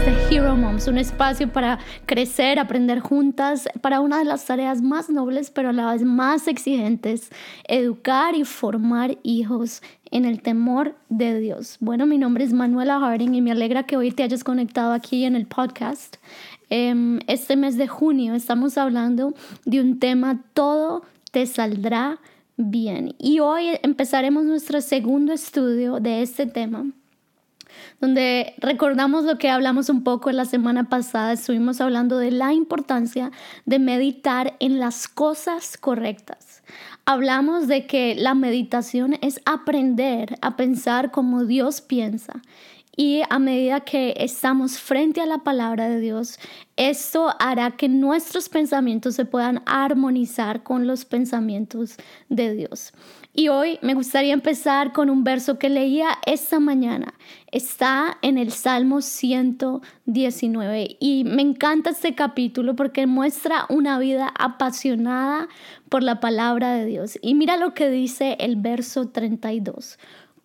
de Hero Moms, un espacio para crecer, aprender juntas, para una de las tareas más nobles, pero a la vez más exigentes, educar y formar hijos en el temor de Dios. Bueno, mi nombre es Manuela Harding y me alegra que hoy te hayas conectado aquí en el podcast. Em, este mes de junio estamos hablando de un tema, todo te saldrá bien. Y hoy empezaremos nuestro segundo estudio de este tema donde recordamos lo que hablamos un poco la semana pasada, estuvimos hablando de la importancia de meditar en las cosas correctas. Hablamos de que la meditación es aprender a pensar como Dios piensa y a medida que estamos frente a la palabra de Dios, esto hará que nuestros pensamientos se puedan armonizar con los pensamientos de Dios. Y hoy me gustaría empezar con un verso que leía esta mañana. Está en el Salmo 119 y me encanta este capítulo porque muestra una vida apasionada por la palabra de Dios. Y mira lo que dice el verso 32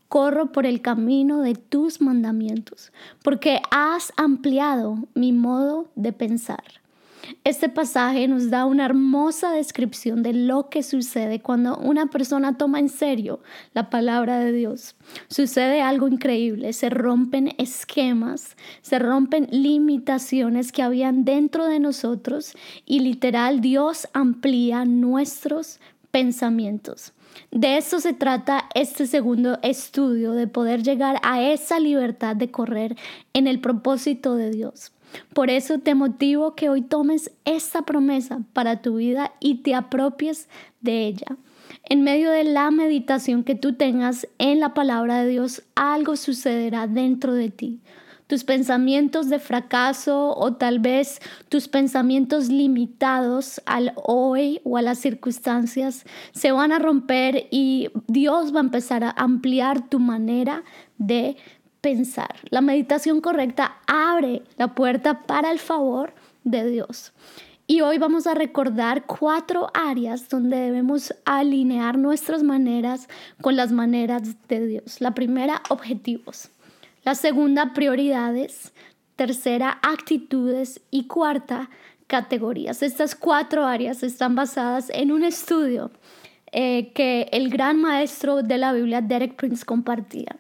corro por el camino de tus mandamientos, porque has ampliado mi modo de pensar. Este pasaje nos da una hermosa descripción de lo que sucede cuando una persona toma en serio la palabra de Dios. Sucede algo increíble, se rompen esquemas, se rompen limitaciones que habían dentro de nosotros y literal Dios amplía nuestros pensamientos. De eso se trata este segundo estudio, de poder llegar a esa libertad de correr en el propósito de Dios. Por eso te motivo que hoy tomes esta promesa para tu vida y te apropies de ella. En medio de la meditación que tú tengas en la palabra de Dios, algo sucederá dentro de ti tus pensamientos de fracaso o tal vez tus pensamientos limitados al hoy o a las circunstancias se van a romper y Dios va a empezar a ampliar tu manera de La meditación correcta abre la puerta para el favor de Dios. Y hoy vamos a recordar cuatro áreas donde debemos alinear nuestras maneras con las maneras de Dios. La primera, objetivos. La segunda, prioridades. Tercera, actitudes. Y cuarta, categorías. Estas cuatro áreas están basadas en un estudio eh, que el gran maestro de la Biblia, Derek Prince, compartía.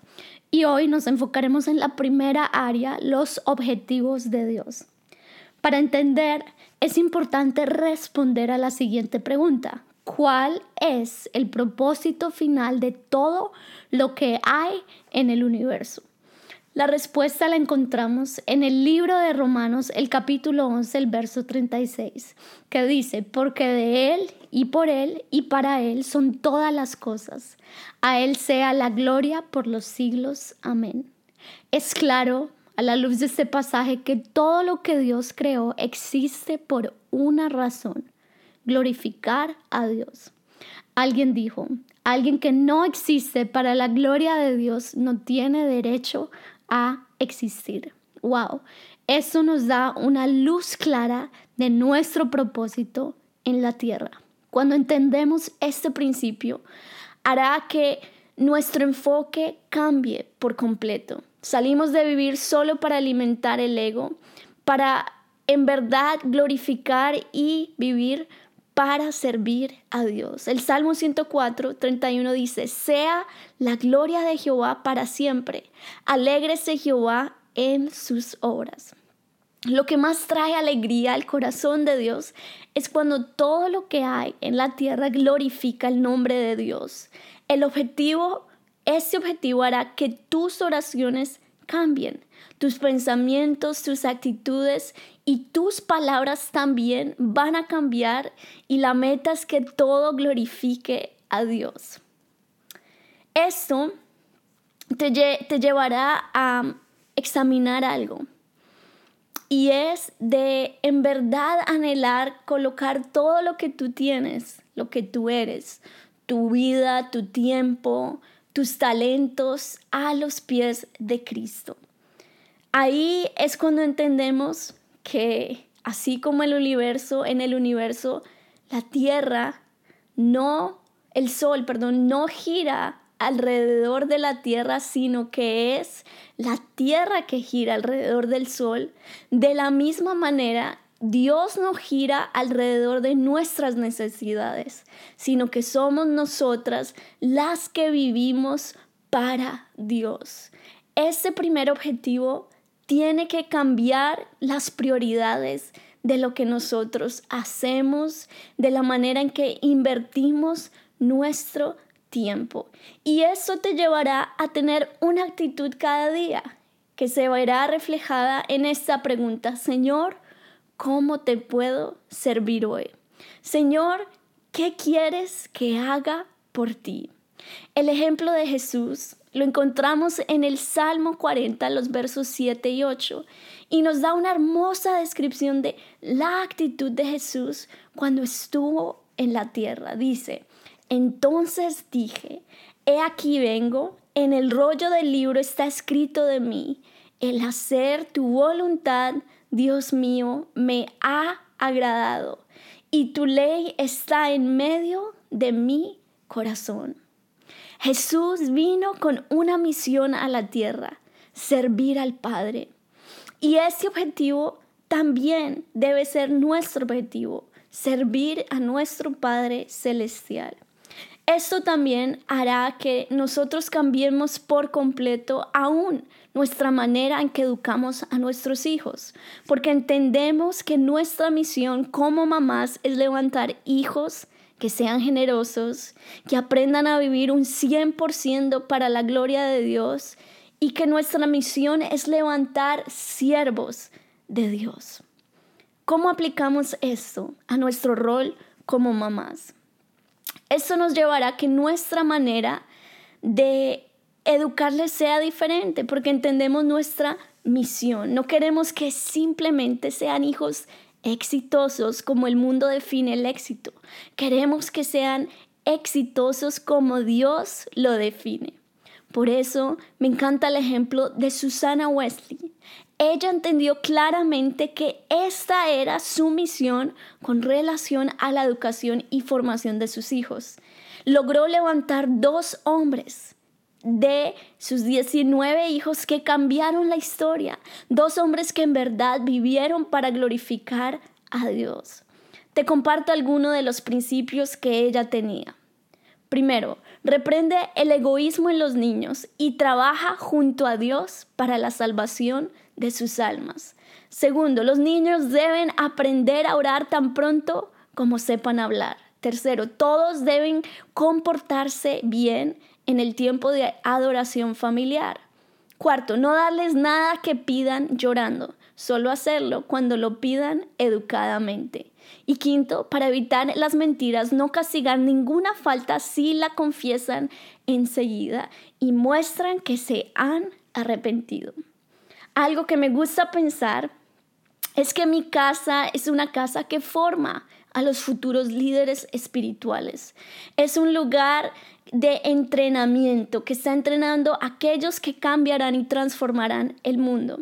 Y hoy nos enfocaremos en la primera área, los objetivos de Dios. Para entender, es importante responder a la siguiente pregunta. ¿Cuál es el propósito final de todo lo que hay en el universo? La respuesta la encontramos en el libro de Romanos, el capítulo 11, el verso 36, que dice, porque de Él y por Él y para Él son todas las cosas. A Él sea la gloria por los siglos. Amén. Es claro a la luz de este pasaje que todo lo que Dios creó existe por una razón, glorificar a Dios. Alguien dijo, alguien que no existe para la gloria de Dios no tiene derecho a existir. Wow, eso nos da una luz clara de nuestro propósito en la tierra. Cuando entendemos este principio, hará que nuestro enfoque cambie por completo. Salimos de vivir solo para alimentar el ego, para en verdad glorificar y vivir para servir a Dios. El Salmo 104, 31 dice, sea la gloria de Jehová para siempre. Alégrese Jehová en sus obras. Lo que más trae alegría al corazón de Dios es cuando todo lo que hay en la tierra glorifica el nombre de Dios. El objetivo, ese objetivo hará que tus oraciones cambien, tus pensamientos, tus actitudes y tus palabras también van a cambiar y la meta es que todo glorifique a Dios. Esto te, te llevará a examinar algo y es de en verdad anhelar colocar todo lo que tú tienes, lo que tú eres, tu vida, tu tiempo, tus talentos a los pies de Cristo. Ahí es cuando entendemos que así como el universo, en el universo, la Tierra no, el Sol, perdón, no gira alrededor de la tierra, sino que es la tierra que gira alrededor del sol, de la misma manera Dios no gira alrededor de nuestras necesidades, sino que somos nosotras las que vivimos para Dios. Este primer objetivo tiene que cambiar las prioridades de lo que nosotros hacemos, de la manera en que invertimos nuestro tiempo. Y eso te llevará a tener una actitud cada día que se verá reflejada en esta pregunta, Señor, ¿cómo te puedo servir hoy? Señor, ¿qué quieres que haga por ti? El ejemplo de Jesús lo encontramos en el Salmo 40, los versos 7 y 8, y nos da una hermosa descripción de la actitud de Jesús cuando estuvo en la tierra. Dice, entonces dije, he aquí vengo, en el rollo del libro está escrito de mí, el hacer tu voluntad, Dios mío, me ha agradado, y tu ley está en medio de mi corazón. Jesús vino con una misión a la tierra, servir al Padre. Y ese objetivo también debe ser nuestro objetivo, servir a nuestro Padre Celestial. Esto también hará que nosotros cambiemos por completo aún nuestra manera en que educamos a nuestros hijos, porque entendemos que nuestra misión como mamás es levantar hijos que sean generosos, que aprendan a vivir un 100% para la gloria de Dios y que nuestra misión es levantar siervos de Dios. ¿Cómo aplicamos esto a nuestro rol como mamás? Esto nos llevará a que nuestra manera de educarles sea diferente, porque entendemos nuestra misión. No queremos que simplemente sean hijos exitosos como el mundo define el éxito. Queremos que sean exitosos como Dios lo define. Por eso me encanta el ejemplo de Susana Wesley. Ella entendió claramente que esta era su misión con relación a la educación y formación de sus hijos. Logró levantar dos hombres de sus 19 hijos que cambiaron la historia, dos hombres que en verdad vivieron para glorificar a Dios. Te comparto algunos de los principios que ella tenía. Primero, reprende el egoísmo en los niños y trabaja junto a Dios para la salvación de sus almas. Segundo, los niños deben aprender a orar tan pronto como sepan hablar. Tercero, todos deben comportarse bien en el tiempo de adoración familiar. Cuarto, no darles nada que pidan llorando, solo hacerlo cuando lo pidan educadamente. Y quinto, para evitar las mentiras, no castigar ninguna falta si la confiesan enseguida y muestran que se han arrepentido. Algo que me gusta pensar es que mi casa es una casa que forma a los futuros líderes espirituales. Es un lugar de entrenamiento que está entrenando a aquellos que cambiarán y transformarán el mundo.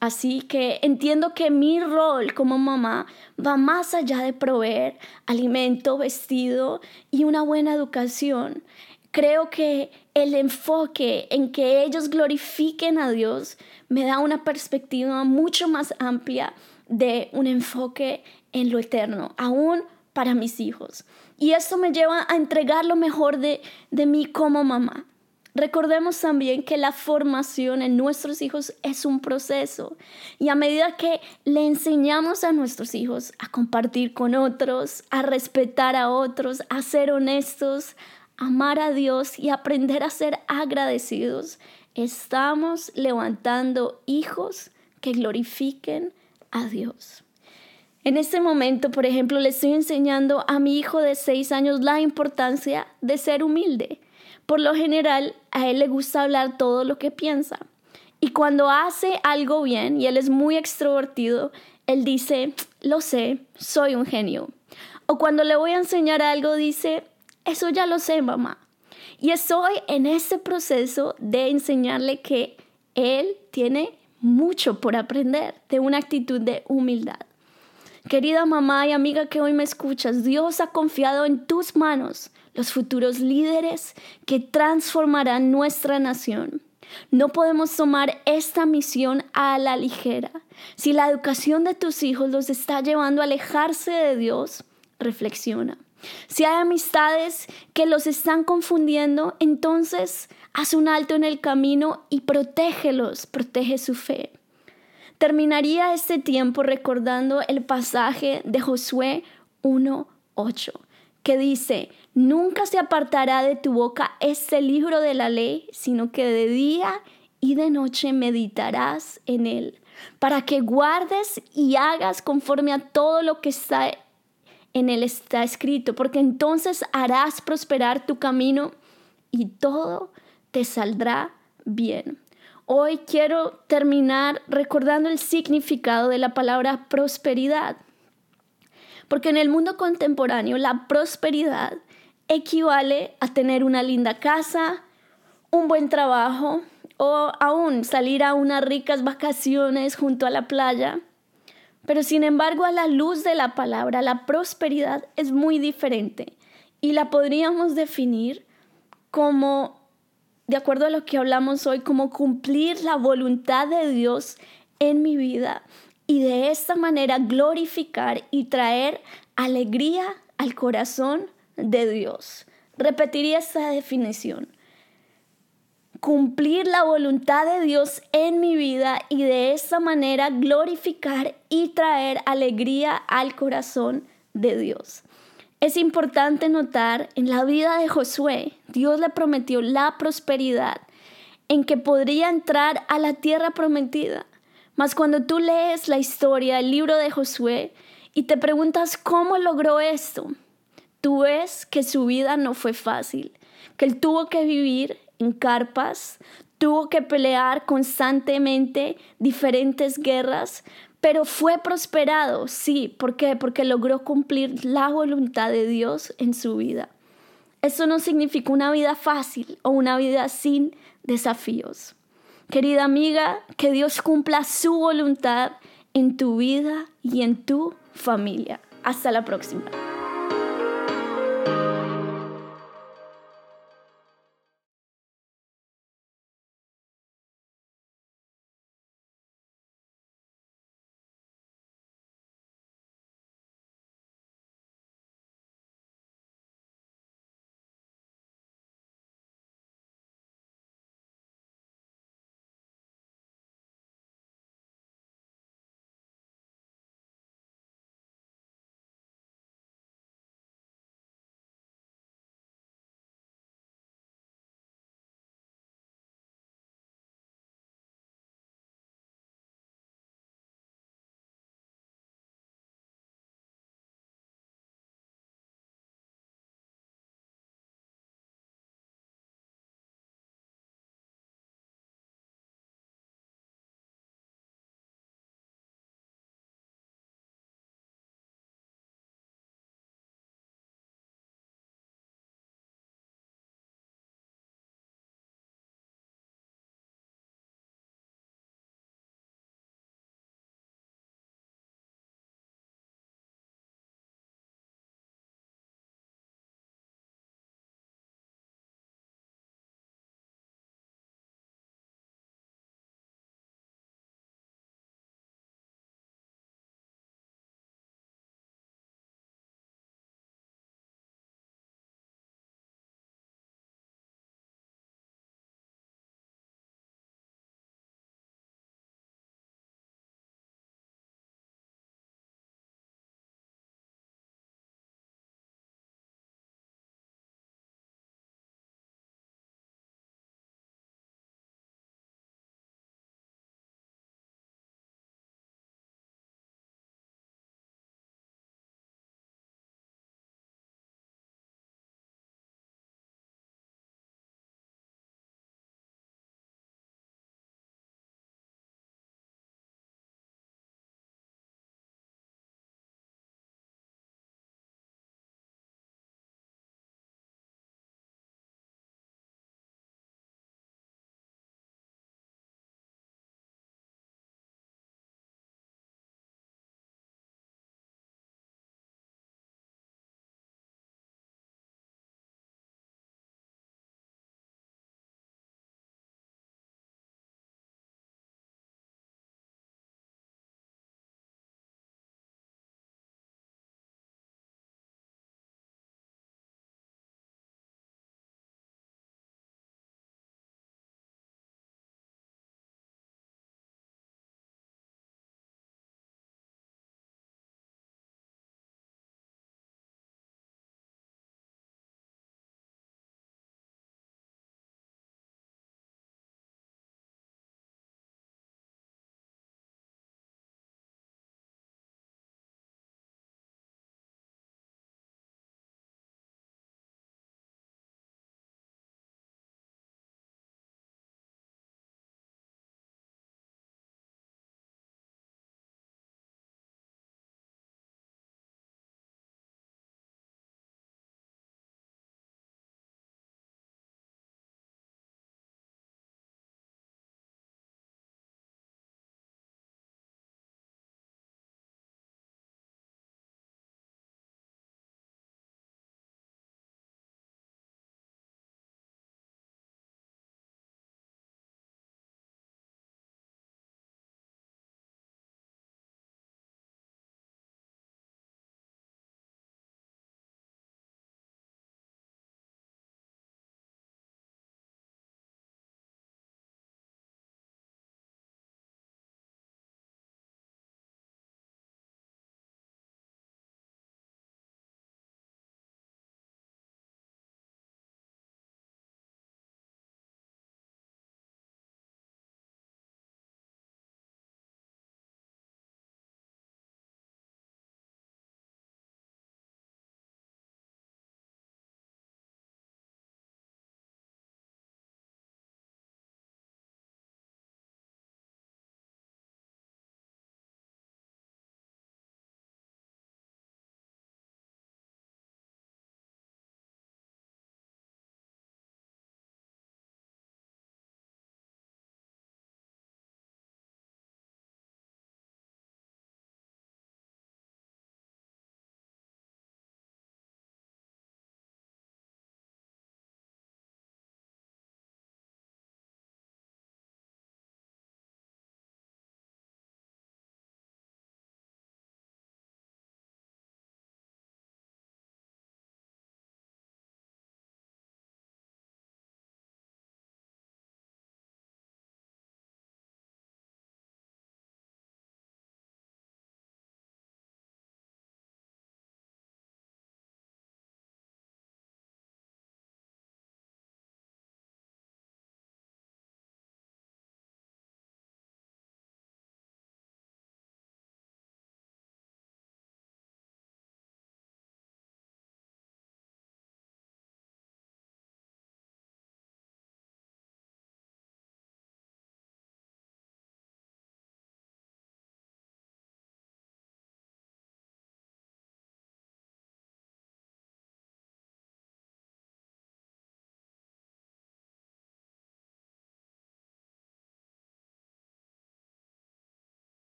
Así que entiendo que mi rol como mamá va más allá de proveer alimento, vestido y una buena educación. Creo que el enfoque en que ellos glorifiquen a Dios me da una perspectiva mucho más amplia de un enfoque en lo eterno, aún para mis hijos. Y esto me lleva a entregar lo mejor de, de mí como mamá. Recordemos también que la formación en nuestros hijos es un proceso y a medida que le enseñamos a nuestros hijos a compartir con otros, a respetar a otros, a ser honestos, amar a Dios y aprender a ser agradecidos, estamos levantando hijos que glorifiquen a Dios. En este momento, por ejemplo, le estoy enseñando a mi hijo de seis años la importancia de ser humilde por lo general, a él le gusta hablar todo lo que piensa. Y cuando hace algo bien, y él es muy extrovertido, él dice, lo sé, soy un genio. O cuando le voy a enseñar algo, dice, eso ya lo sé, mamá. Y estoy en ese proceso de enseñarle que él tiene mucho por aprender, de una actitud de humildad. Querida mamá y amiga que hoy me escuchas, Dios ha confiado en tus manos los futuros líderes que transformarán nuestra nación. No podemos tomar esta misión a la ligera. Si la educación de tus hijos los está llevando a alejarse de Dios, reflexiona. Si hay amistades que los están confundiendo, entonces haz un alto en el camino y protégelos, protege su fe. Terminaría este tiempo recordando el pasaje de Josué 1.8, que dice, nunca se apartará de tu boca este libro de la ley, sino que de día y de noche meditarás en él, para que guardes y hagas conforme a todo lo que está en él está escrito, porque entonces harás prosperar tu camino y todo te saldrá bien. Hoy quiero terminar recordando el significado de la palabra prosperidad, porque en el mundo contemporáneo la prosperidad equivale a tener una linda casa, un buen trabajo o aún salir a unas ricas vacaciones junto a la playa. Pero sin embargo, a la luz de la palabra, la prosperidad es muy diferente y la podríamos definir como, de acuerdo a lo que hablamos hoy, como cumplir la voluntad de Dios en mi vida y de esta manera glorificar y traer alegría al corazón de Dios. Repetiría esta definición cumplir la voluntad de Dios en mi vida y de esa manera glorificar y traer alegría al corazón de Dios. Es importante notar en la vida de Josué, Dios le prometió la prosperidad en que podría entrar a la tierra prometida. Mas cuando tú lees la historia, el libro de Josué, y te preguntas cómo logró esto, tú ves que su vida no fue fácil, que él tuvo que vivir en carpas, tuvo que pelear constantemente diferentes guerras, pero fue prosperado, sí, ¿por qué? Porque logró cumplir la voluntad de Dios en su vida. Eso no significa una vida fácil o una vida sin desafíos. Querida amiga, que Dios cumpla su voluntad en tu vida y en tu familia. Hasta la próxima.